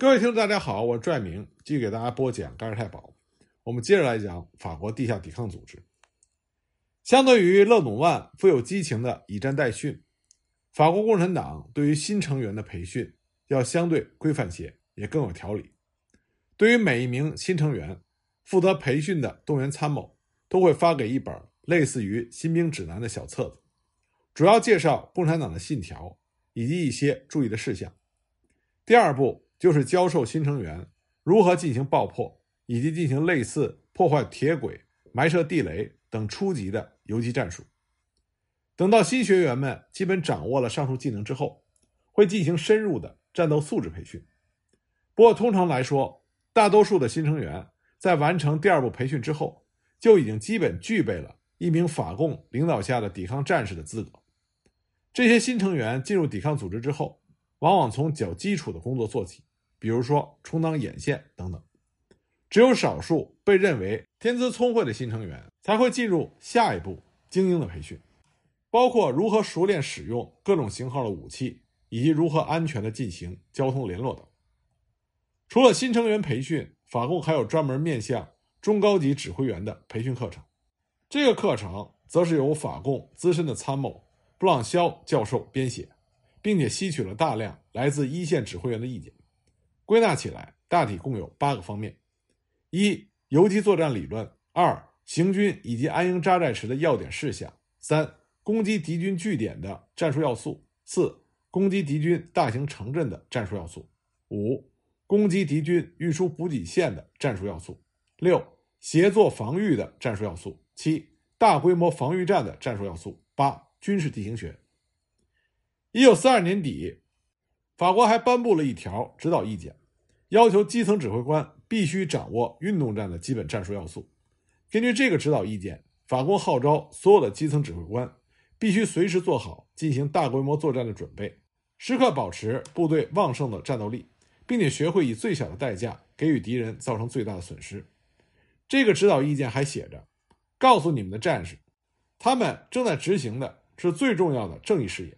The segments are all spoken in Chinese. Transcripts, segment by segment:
各位听众，大家好，我是拽明，继续给大家播讲《盖尔太保》。我们接着来讲法国地下抵抗组织。相对于勒努万富有激情的以战代训，法国共产党对于新成员的培训要相对规范些，也更有条理。对于每一名新成员，负责培训的动员参谋都会发给一本类似于新兵指南的小册子，主要介绍共产党的信条以及一些注意的事项。第二步。就是教授新成员如何进行爆破，以及进行类似破坏铁轨、埋设地雷等初级的游击战术。等到新学员们基本掌握了上述技能之后，会进行深入的战斗素质培训。不过，通常来说，大多数的新成员在完成第二步培训之后，就已经基本具备了一名法共领导下的抵抗战士的资格。这些新成员进入抵抗组织之后，往往从较基础的工作做起。比如说充当眼线等等，只有少数被认为天资聪慧的新成员才会进入下一步精英的培训，包括如何熟练使用各种型号的武器，以及如何安全的进行交通联络等。除了新成员培训，法共还有专门面向中高级指挥员的培训课程，这个课程则是由法共资深的参谋布朗肖教授编写，并且吸取了大量来自一线指挥员的意见。归纳起来，大体共有八个方面：一、游击作战理论；二、行军以及安营扎寨时的要点事项；三、攻击敌军据点的战术要素；四、攻击敌军大型城镇的战术要素；五、攻击敌军运输补给线的战术要素；六、协作防御的战术要素；七、大规模防御战的战术要素；八、军事地形学。一九四二年底。法国还颁布了一条指导意见，要求基层指挥官必须掌握运动战的基本战术要素。根据这个指导意见，法国号召所有的基层指挥官必须随时做好进行大规模作战的准备，时刻保持部队旺盛的战斗力，并且学会以最小的代价给予敌人造成最大的损失。这个指导意见还写着：“告诉你们的战士，他们正在执行的是最重要的正义事业。”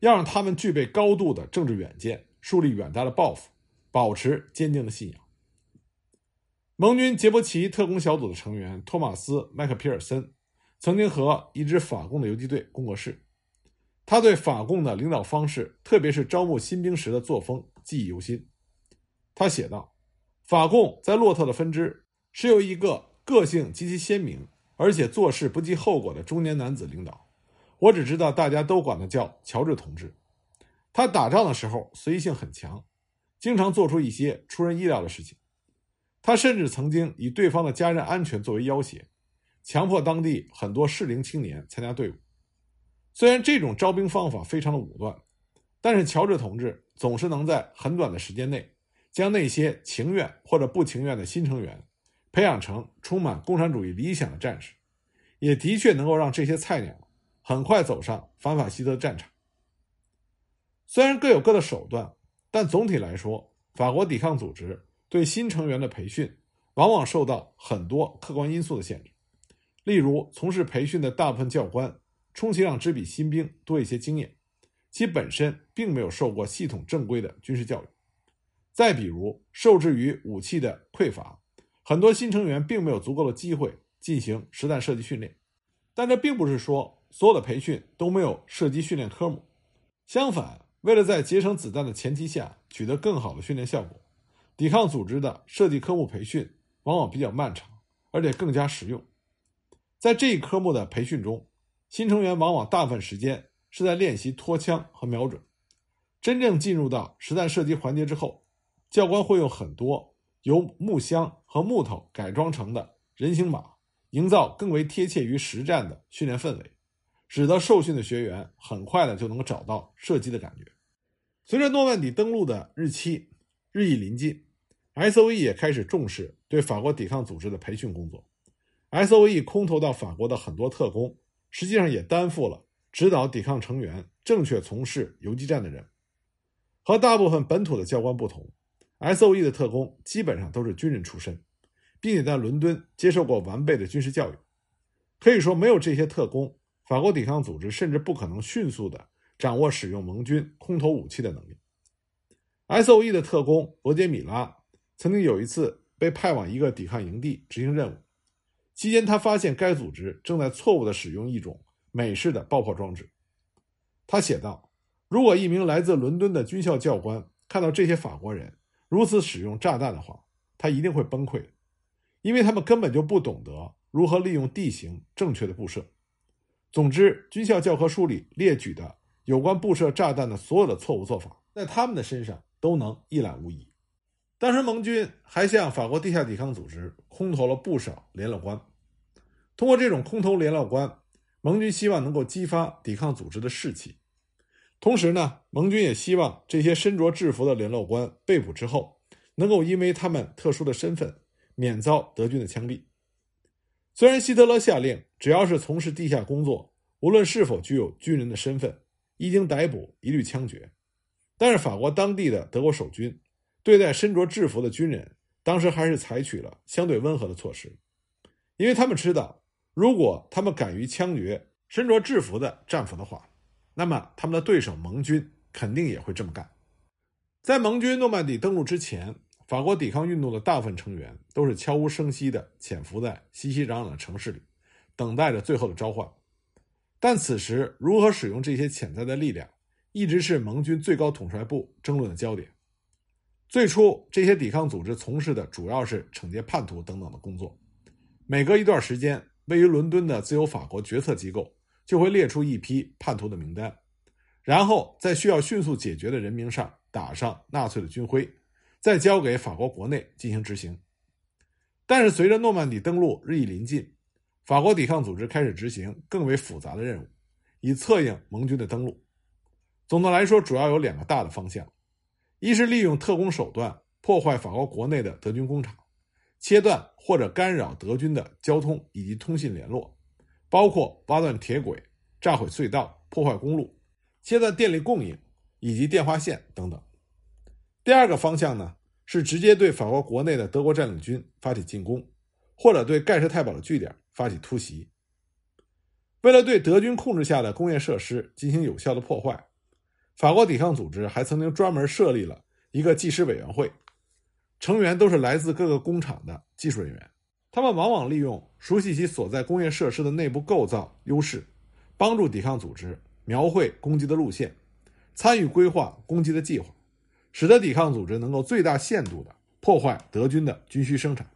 要让他们具备高度的政治远见，树立远大的抱负，保持坚定的信仰。盟军杰波奇特工小组的成员托马斯·麦克皮尔森曾经和一支法共的游击队共过事，他对法共的领导方式，特别是招募新兵时的作风记忆犹新。他写道：“法共在洛特的分支是由一个个性极其鲜明，而且做事不计后果的中年男子领导。”我只知道，大家都管他叫乔治同志。他打仗的时候随意性很强，经常做出一些出人意料的事情。他甚至曾经以对方的家人安全作为要挟，强迫当地很多适龄青年参加队伍。虽然这种招兵方法非常的武断，但是乔治同志总是能在很短的时间内，将那些情愿或者不情愿的新成员培养成充满共产主义理想的战士，也的确能够让这些菜鸟。很快走上反法西斯的战场。虽然各有各的手段，但总体来说，法国抵抗组织对新成员的培训往往受到很多客观因素的限制。例如，从事培训的大部分教官，充其量只比新兵多一些经验，其本身并没有受过系统正规的军事教育。再比如，受制于武器的匮乏，很多新成员并没有足够的机会进行实弹射击训练。但这并不是说。所有的培训都没有射击训练科目，相反，为了在节省子弹的前提下取得更好的训练效果，抵抗组织的设计科目培训往往比较漫长，而且更加实用。在这一科目的培训中，新成员往往大部分时间是在练习拖枪和瞄准。真正进入到实弹射击环节之后，教官会用很多由木箱和木头改装成的人形马，营造更为贴切于实战的训练氛围。使得受训的学员很快的就能够找到射击的感觉。随着诺曼底登陆的日期日益临近，S.O.E 也开始重视对法国抵抗组织的培训工作。S.O.E 空投到法国的很多特工，实际上也担负了指导抵抗成员正确从事游击战的任务。和大部分本土的教官不同，S.O.E 的特工基本上都是军人出身，并且在伦敦接受过完备的军事教育。可以说，没有这些特工。法国抵抗组织甚至不可能迅速地掌握使用盟军空投武器的能力。S.O.E 的特工罗杰·米拉曾经有一次被派往一个抵抗营地执行任务，期间他发现该组织正在错误地使用一种美式的爆破装置。他写道：“如果一名来自伦敦的军校教官看到这些法国人如此使用炸弹的话，他一定会崩溃，因为他们根本就不懂得如何利用地形正确的布设。总之，军校教科书里列举的有关布设炸弹的所有的错误做法，在他们的身上。”都能一览无遗。当时盟军还向法国地下抵抗组织空投了不少联络官。通过这种空投联络官，盟军希望能够激发抵抗组织的士气。同时呢，盟军也希望这些身着制服的联络官被捕之后，能够因为他们特殊的身份，免遭德军的枪毙。虽然希特勒下令，只要是从事地下工作，无论是否具有军人的身份，一经逮捕，一律枪决。但是法国当地的德国守军对待身着制服的军人，当时还是采取了相对温和的措施，因为他们知道，如果他们敢于枪决身着制服的战俘的话，那么他们的对手盟军肯定也会这么干。在盟军诺曼底登陆之前，法国抵抗运动的大部分成员都是悄无声息地潜伏在熙熙攘攘的城市里，等待着最后的召唤。但此时，如何使用这些潜在的力量？一直是盟军最高统帅部争论的焦点。最初，这些抵抗组织从事的主要是惩戒叛徒等等的工作。每隔一段时间，位于伦敦的自由法国决策机构就会列出一批叛徒的名单，然后在需要迅速解决的人名上打上纳粹的军徽，再交给法国国内进行执行。但是，随着诺曼底登陆日益临近，法国抵抗组织开始执行更为复杂的任务，以策应盟军的登陆。总的来说，主要有两个大的方向：一是利用特工手段破坏法国国内的德军工厂，切断或者干扰德军的交通以及通信联络，包括挖断铁轨、炸毁隧道、破坏公路、切断电力供应以及电话线等等；第二个方向呢，是直接对法国国内的德国占领军发起进攻，或者对盖世太保的据点发起突袭。为了对德军控制下的工业设施进行有效的破坏。法国抵抗组织还曾经专门设立了一个技师委员会，成员都是来自各个工厂的技术人员。他们往往利用熟悉其所在工业设施的内部构造优势，帮助抵抗组织描绘攻击的路线，参与规划攻击的计划，使得抵抗组织能够最大限度地破坏德军的军需生产。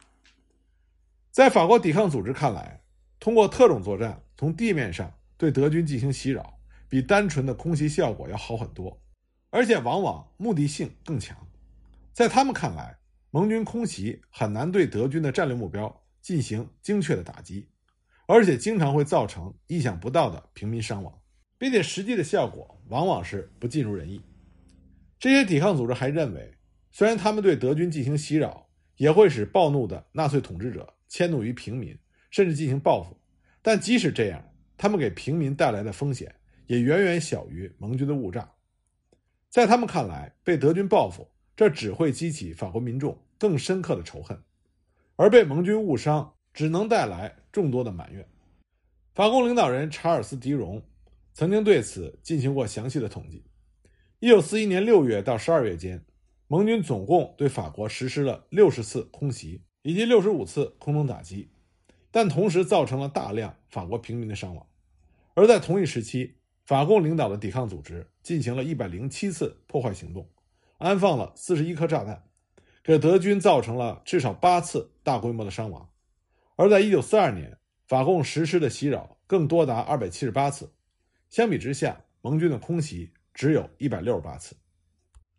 在法国抵抗组织看来，通过特种作战从地面上对德军进行袭扰。比单纯的空袭效果要好很多，而且往往目的性更强。在他们看来，盟军空袭很难对德军的战略目标进行精确的打击，而且经常会造成意想不到的平民伤亡，并且实际的效果往往是不尽如人意。这些抵抗组织还认为，虽然他们对德军进行袭扰，也会使暴怒的纳粹统治者迁怒于平民，甚至进行报复，但即使这样，他们给平民带来的风险。也远远小于盟军的误炸，在他们看来，被德军报复，这只会激起法国民众更深刻的仇恨，而被盟军误伤，只能带来众多的埋怨。法国领导人查尔斯·狄荣曾经对此进行过详细的统计。一九四一年六月到十二月间，盟军总共对法国实施了六十次空袭以及六十五次空中打击，但同时造成了大量法国平民的伤亡。而在同一时期，法共领导的抵抗组织进行了一百零七次破坏行动，安放了四十一颗炸弹，给德军造成了至少八次大规模的伤亡。而在一九四二年，法共实施的袭扰更多达二百七十八次，相比之下，盟军的空袭只有一百六十八次。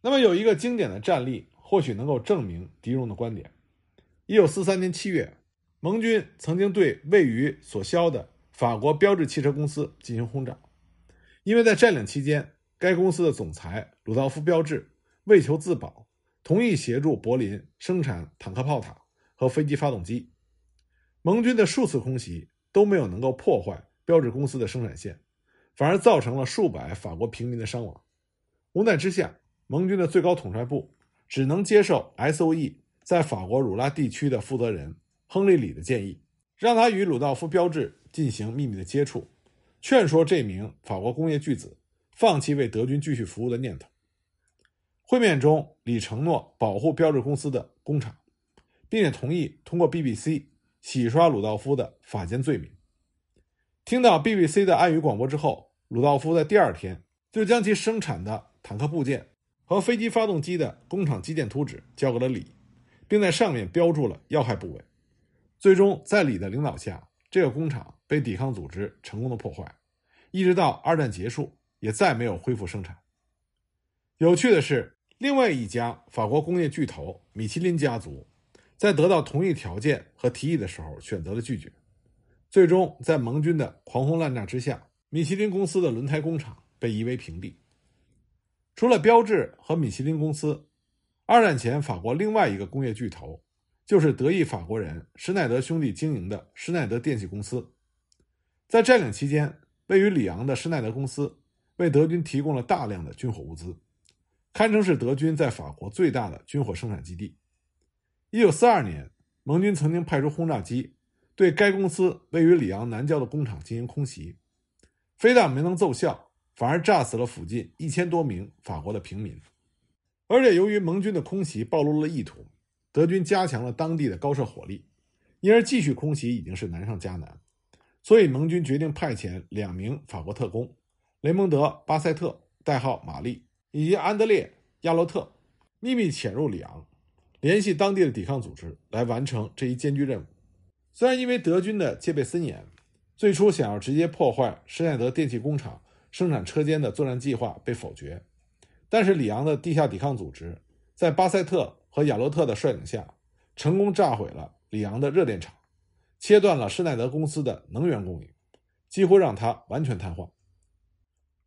那么，有一个经典的战例或许能够证明狄荣的观点：一九四三年七月，盟军曾经对位于索肖的法国标致汽车公司进行轰炸。因为在占领期间，该公司的总裁鲁道夫·标志为求自保，同意协助柏林生产坦克炮塔和飞机发动机。盟军的数次空袭都没有能够破坏标志公司的生产线，反而造成了数百法国平民的伤亡。无奈之下，盟军的最高统帅部只能接受 S.O.E 在法国鲁拉地区的负责人亨利·里的建议，让他与鲁道夫·标志进行秘密的接触。劝说这名法国工业巨子放弃为德军继续服务的念头。会面中，李承诺保护标志公司的工厂，并且同意通过 BBC 洗刷鲁道夫的法奸罪名。听到 BBC 的暗语广播之后，鲁道夫在第二天就将其生产的坦克部件和飞机发动机的工厂基建图纸交给了李，并在上面标注了要害部位。最终，在李的领导下，这个工厂被抵抗组织成功的破坏，一直到二战结束也再没有恢复生产。有趣的是，另外一家法国工业巨头米其林家族，在得到同意条件和提议的时候选择了拒绝。最终，在盟军的狂轰滥炸之下，米其林公司的轮胎工厂被夷为平地。除了标致和米其林公司，二战前法国另外一个工业巨头。就是德裔法国人施耐德兄弟经营的施耐德电器公司，在占领期间，位于里昂的施耐德公司为德军提供了大量的军火物资，堪称是德军在法国最大的军火生产基地。一九四二年，盟军曾经派出轰炸机对该公司位于里昂南郊的工厂进行空袭，非但没能奏效，反而炸死了附近一千多名法国的平民。而且，由于盟军的空袭暴露了意图。德军加强了当地的高射火力，因而继续空袭已经是难上加难。所以盟军决定派遣两名法国特工雷蒙德·巴塞特（代号玛丽）以及安德烈·亚洛特，秘密潜入里昂，联系当地的抵抗组织来完成这一艰巨任务。虽然因为德军的戒备森严，最初想要直接破坏施耐德电气工厂生产车间的作战计划被否决，但是里昂的地下抵抗组织在巴塞特。和亚洛特的率领下，成功炸毁了里昂的热电厂，切断了施耐德公司的能源供应，几乎让它完全瘫痪。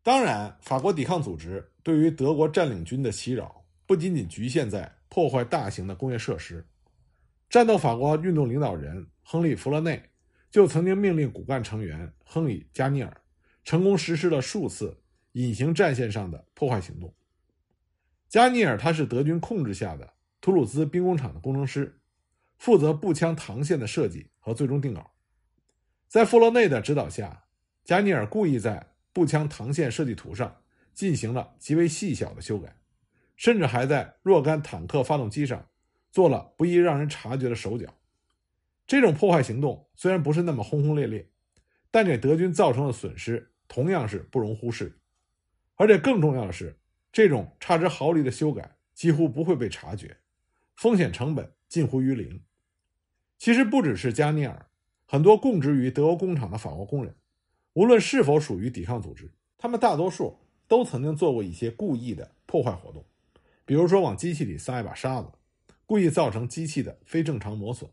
当然，法国抵抗组织对于德国占领军的袭扰，不仅仅局限在破坏大型的工业设施。战斗法国运动领导人亨利·弗勒内就曾经命令骨干成员亨利·加尼尔，成功实施了数次隐形战线上的破坏行动。加尼尔他是德军控制下的。图鲁兹兵工厂的工程师负责步枪膛线的设计和最终定稿。在弗洛内的指导下，加尼尔故意在步枪膛线设计图上进行了极为细小的修改，甚至还在若干坦克发动机上做了不易让人察觉的手脚。这种破坏行动虽然不是那么轰轰烈烈，但给德军造成的损失同样是不容忽视。而且更重要的是，这种差之毫厘的修改几乎不会被察觉。风险成本近乎于零。其实不只是加尼尔，很多供职于德国工厂的法国工人，无论是否属于抵抗组织，他们大多数都曾经做过一些故意的破坏活动，比如说往机器里撒一把沙子，故意造成机器的非正常磨损，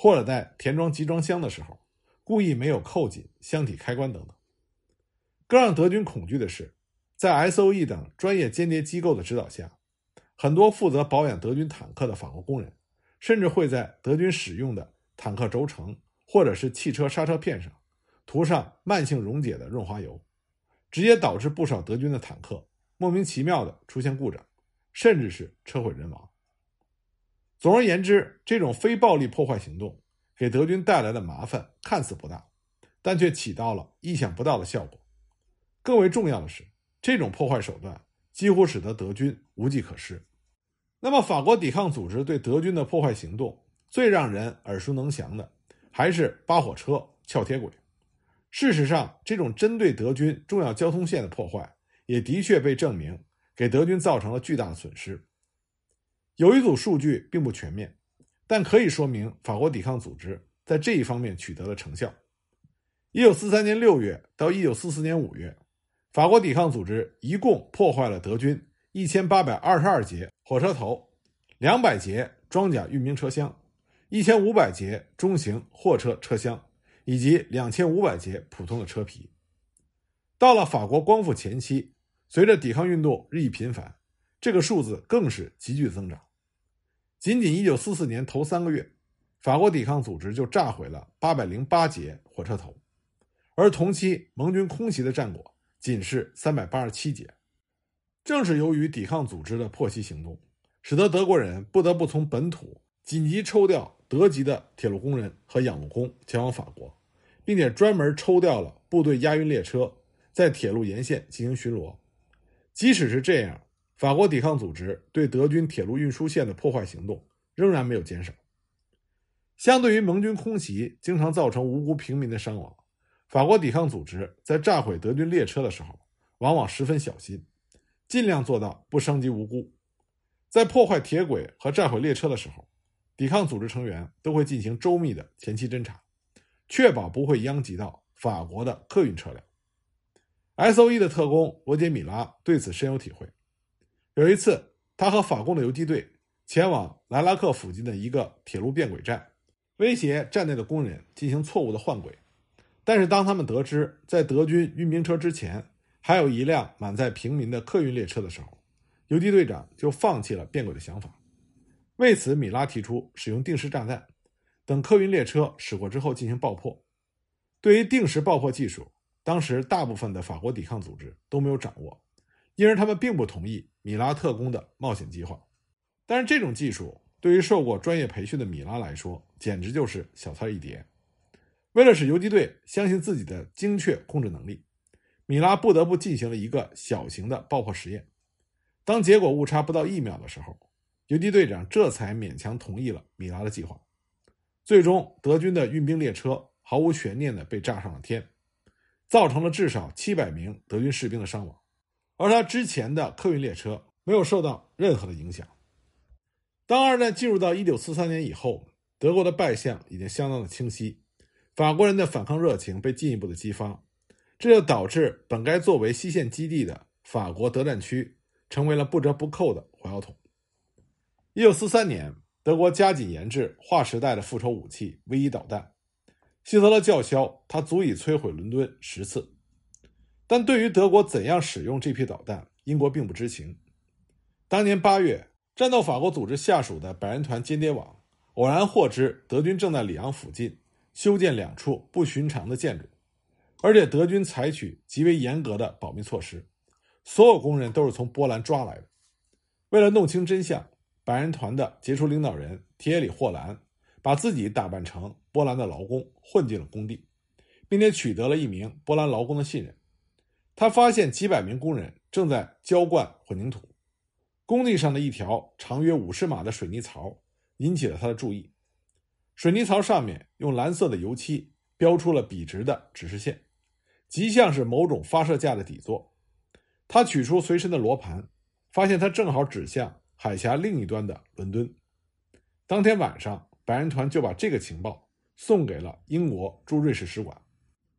或者在填装集装箱的时候，故意没有扣紧箱体开关等等。更让德军恐惧的是，在 S.O.E 等专业间谍机构的指导下。很多负责保养德军坦克的法国工人，甚至会在德军使用的坦克轴承或者是汽车刹车片上涂上慢性溶解的润滑油，直接导致不少德军的坦克莫名其妙的出现故障，甚至是车毁人亡。总而言之，这种非暴力破坏行动给德军带来的麻烦看似不大，但却起到了意想不到的效果。更为重要的是，这种破坏手段几乎使得德军无计可施。那么，法国抵抗组织对德军的破坏行动最让人耳熟能详的，还是扒火车、撬铁轨。事实上，这种针对德军重要交通线的破坏，也的确被证明给德军造成了巨大的损失。有一组数据并不全面，但可以说明法国抵抗组织在这一方面取得了成效。一九四三年六月到一九四四年五月，法国抵抗组织一共破坏了德军。一千八百二十二节火车头，两百节装甲运兵车厢，一千五百节中型货车车厢，以及两千五百节普通的车皮。到了法国光复前期，随着抵抗运动日益频繁，这个数字更是急剧增长。仅仅一九四四年头三个月，法国抵抗组织就炸毁了八百零八节火车头，而同期盟军空袭的战果仅是三百八十七节。正是由于抵抗组织的破袭行动，使得德国人不得不从本土紧急抽调德籍的铁路工人和养路工前往法国，并且专门抽调了部队押运列车在铁路沿线进行巡逻。即使是这样，法国抵抗组织对德军铁路运输线的破坏行动仍然没有减少。相对于盟军空袭经常造成无辜平民的伤亡，法国抵抗组织在炸毁德军列车的时候，往往十分小心，尽量做到不伤及无辜。在破坏铁轨和炸毁列车的时候，抵抗组织成员都会进行周密的前期侦查，确保不会殃及到法国的客运车辆。S.O.E 的特工罗杰·米拉对此深有体会。有一次，他和法共的游击队前往莱拉克附近的一个铁路变轨站，威胁站内的工人进行错误的换轨。但是，当他们得知在德军运兵车之前还有一辆满载平民的客运列车的时候，游击队长就放弃了变轨的想法。为此，米拉提出使用定时炸弹，等客运列车驶过之后进行爆破。对于定时爆破技术，当时大部分的法国抵抗组织都没有掌握，因而他们并不同意米拉特工的冒险计划。但是这种技术对于受过专业培训的米拉来说，简直就是小菜一碟。为了使游击队相信自己的精确控制能力，米拉不得不进行了一个小型的爆破实验。当结果误差不到一秒的时候，游击队长这才勉强同意了米拉的计划。最终，德军的运兵列车毫无悬念地被炸上了天，造成了至少七百名德军士兵的伤亡，而他之前的客运列车没有受到任何的影响。当二战进入到一九四三年以后，德国的败相已经相当的清晰，法国人的反抗热情被进一步的激发，这就导致本该作为西线基地的法国德战区。成为了不折不扣的火药桶。一九四三年，德国加紧研制划时代的复仇武器 V 一导弹，希特勒叫嚣它足以摧毁伦敦十次。但对于德国怎样使用这批导弹，英国并不知情。当年八月，战斗法国组织下属的百人团间谍网偶然获知德军正在里昂附近修建两处不寻常的建筑，而且德军采取极为严格的保密措施。所有工人都是从波兰抓来的。为了弄清真相，百人团的杰出领导人提耶里·霍兰把自己打扮成波兰的劳工，混进了工地，并且取得了一名波兰劳工的信任。他发现几百名工人正在浇灌混凝土，工地上的一条长约五十码的水泥槽引起了他的注意。水泥槽上面用蓝色的油漆标出了笔直的指示线，极像是某种发射架的底座。他取出随身的罗盘，发现它正好指向海峡另一端的伦敦。当天晚上，白人团就把这个情报送给了英国驻瑞士使馆。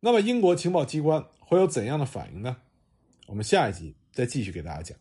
那么，英国情报机关会有怎样的反应呢？我们下一集再继续给大家讲。